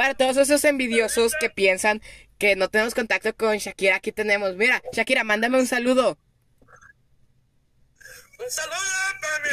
Para todos esos envidiosos que piensan que no tenemos contacto con Shakira, aquí tenemos. Mira, Shakira, mándame un saludo. Un saludo para mi